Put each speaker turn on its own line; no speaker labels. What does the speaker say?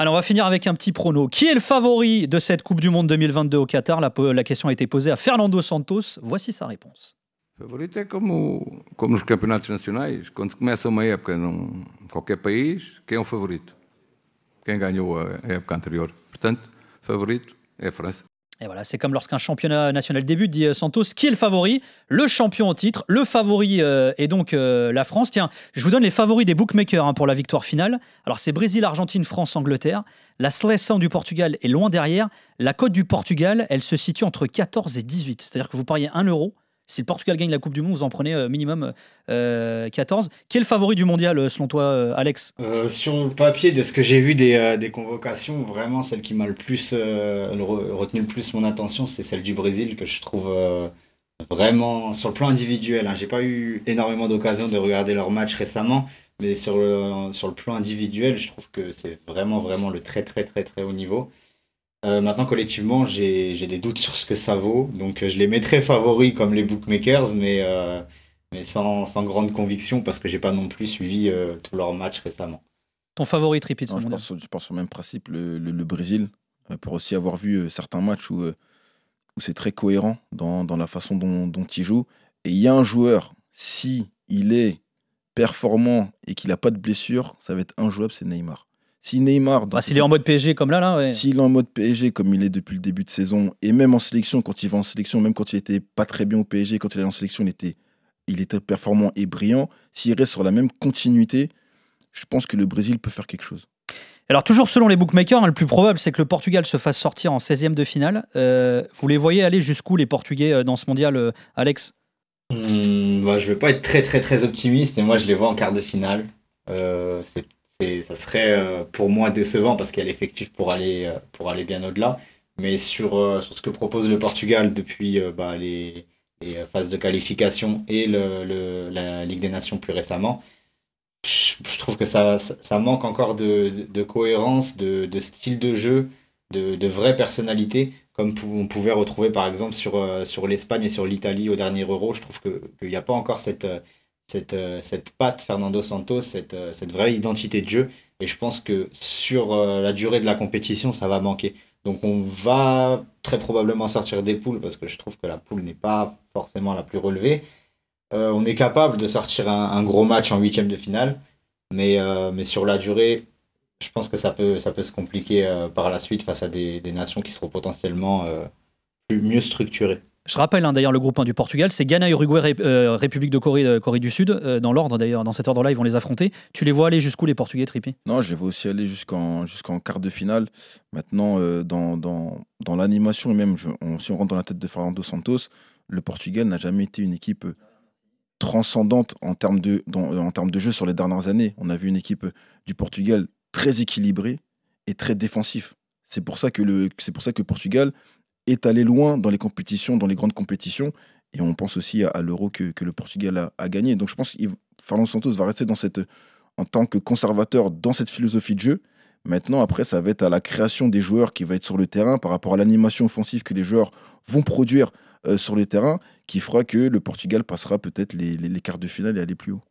Alors, on va finir avec un petit prono. Qui est le favori de cette Coupe du Monde 2022 au Qatar? La, question a été posée à Fernando Santos. Voici sa réponse.
Favorito é como, como nos campeonatos nacionais. Quando começa uma época num qualquer país, quem é o favorito? Quem ganhou a época anterior? Portanto, favorito é a França.
Et voilà, c'est comme lorsqu'un championnat national débute, dit euh, Santos, qui est le favori? Le champion en titre. Le favori euh, est donc euh, la France. Tiens, je vous donne les favoris des bookmakers hein, pour la victoire finale. Alors, c'est Brésil, Argentine, France, Angleterre. La Seleção du Portugal est loin derrière. La cote du Portugal, elle se situe entre 14 et 18. C'est-à-dire que vous pariez 1 euro si le Portugal gagne la Coupe du Monde, vous en prenez euh, minimum 14. Euh, qui est le favori du mondial, euh, selon toi, Alex?
Sur le papier, de ce que j'ai vu des, convocations, vraiment celle qui m'a le plus retenu le plus mon attention, c'est celle du Brésil, que je trouve vraiment sur le plan individuel. Hein. J'ai pas eu énormément d'occasions de regarder leur match récemment, mais sur le, sur le plan individuel, je trouve que c'est vraiment, vraiment le très, très, très, très haut niveau. Euh, maintenant, collectivement, j'ai des doutes sur ce que ça vaut. Donc, euh, je les mettrai favoris comme les bookmakers, mais, euh, mais sans, sans, grande conviction parce que j'ai pas non plus suivi tous leurs matchs récemment.
Ton favori, Tripit
je, pense, je pense au même principe, le, le, Brésil, pour aussi avoir vu certains matchs où, où c'est très cohérent dans, dans, la façon dont, dont il joue. Et il y a un joueur, si il est performant et qu'il n'a pas de blessure, ça va être injouable, c'est Neymar. Si Neymar.
Bah, s'il est en mode PSG comme là, là
S'il est en mode PSG comme il est depuis le début de saison, et même en sélection, quand il va en sélection, même quand il était pas très bien au PSG, quand il est en sélection, il était, il était performant et brillant. S'il reste sur la même continuité, je pense que le Brésil peut faire quelque chose.
Alors, toujours selon les bookmakers, hein, le plus probable, c'est que le Portugal se fasse sortir en 16e de finale. Euh, vous les voyez aller jusqu'où, les Portugais, euh, dans ce mondial, euh, Alex?
Hmm, bah, Je ne vais pas être très, très, très optimiste, et moi, je les vois en quart de finale. c'est et ça serait euh, pour moi décevant parce qu'il y a l'effectif pour aller, euh, pour aller bien au-delà. Mais sur, euh, sur ce que propose le Portugal depuis bah, les, les, phases de qualification et le, la Ligue des Nations plus récemment, je, trouve que ça, ça, manque encore de, de cohérence, de, de, style de jeu, de, de vraie personnalité, comme on pouvait retrouver par exemple sur, sur l'Espagne et sur l'Italie au dernier Euro. Je trouve qu'il n'y a pas encore cette cette, euh, cette patte Fernando Santos, cette, euh, cette vraie identité de jeu. Et je pense que sur euh, la durée de la compétition, ça va manquer. Donc on va très probablement sortir des poules parce que je trouve que la poule n'est pas forcément la plus relevée. on est capable de sortir un, gros match en huitième de finale, mais, mais sur la durée, je pense que ça peut, ça peut se compliquer par la suite face à des, des nations qui seront potentiellement plus, mieux structurées.
Je rappelle hein, d'ailleurs le groupe 1 du Portugal, c'est Ghana, Uruguay, euh, République de Corée, euh, du Sud. Euh, dans l'ordre d'ailleurs, dans cet ordre-là, ils vont les affronter. Tu les vois aller jusqu'où les Portugais, Tripi
Non, je les vois aussi aller jusqu'en quart de finale. Maintenant, dans, l'animation, et même si on rentre dans la tête de Fernando Santos, le Portugal n'a jamais été une équipe transcendante en termes, de, jeu sur les dernières années. On a vu une équipe du Portugal très équilibrée et très défensif. C'est pour c'est pour ça que le Portugal est allé loin dans les compétitions, dans les grandes compétitions. Et on pense aussi à, l'euro que, le Portugal a, gagné. Donc je pense que Fernando Santos va rester en tant que conservateur dans cette philosophie de jeu. Maintenant, après, ça va être à la création des joueurs qui va être sur le terrain par rapport à l'animation offensive que les joueurs vont produire euh, sur le terrain qui fera que le Portugal passera peut-être les, les quarts de finale et aller plus haut.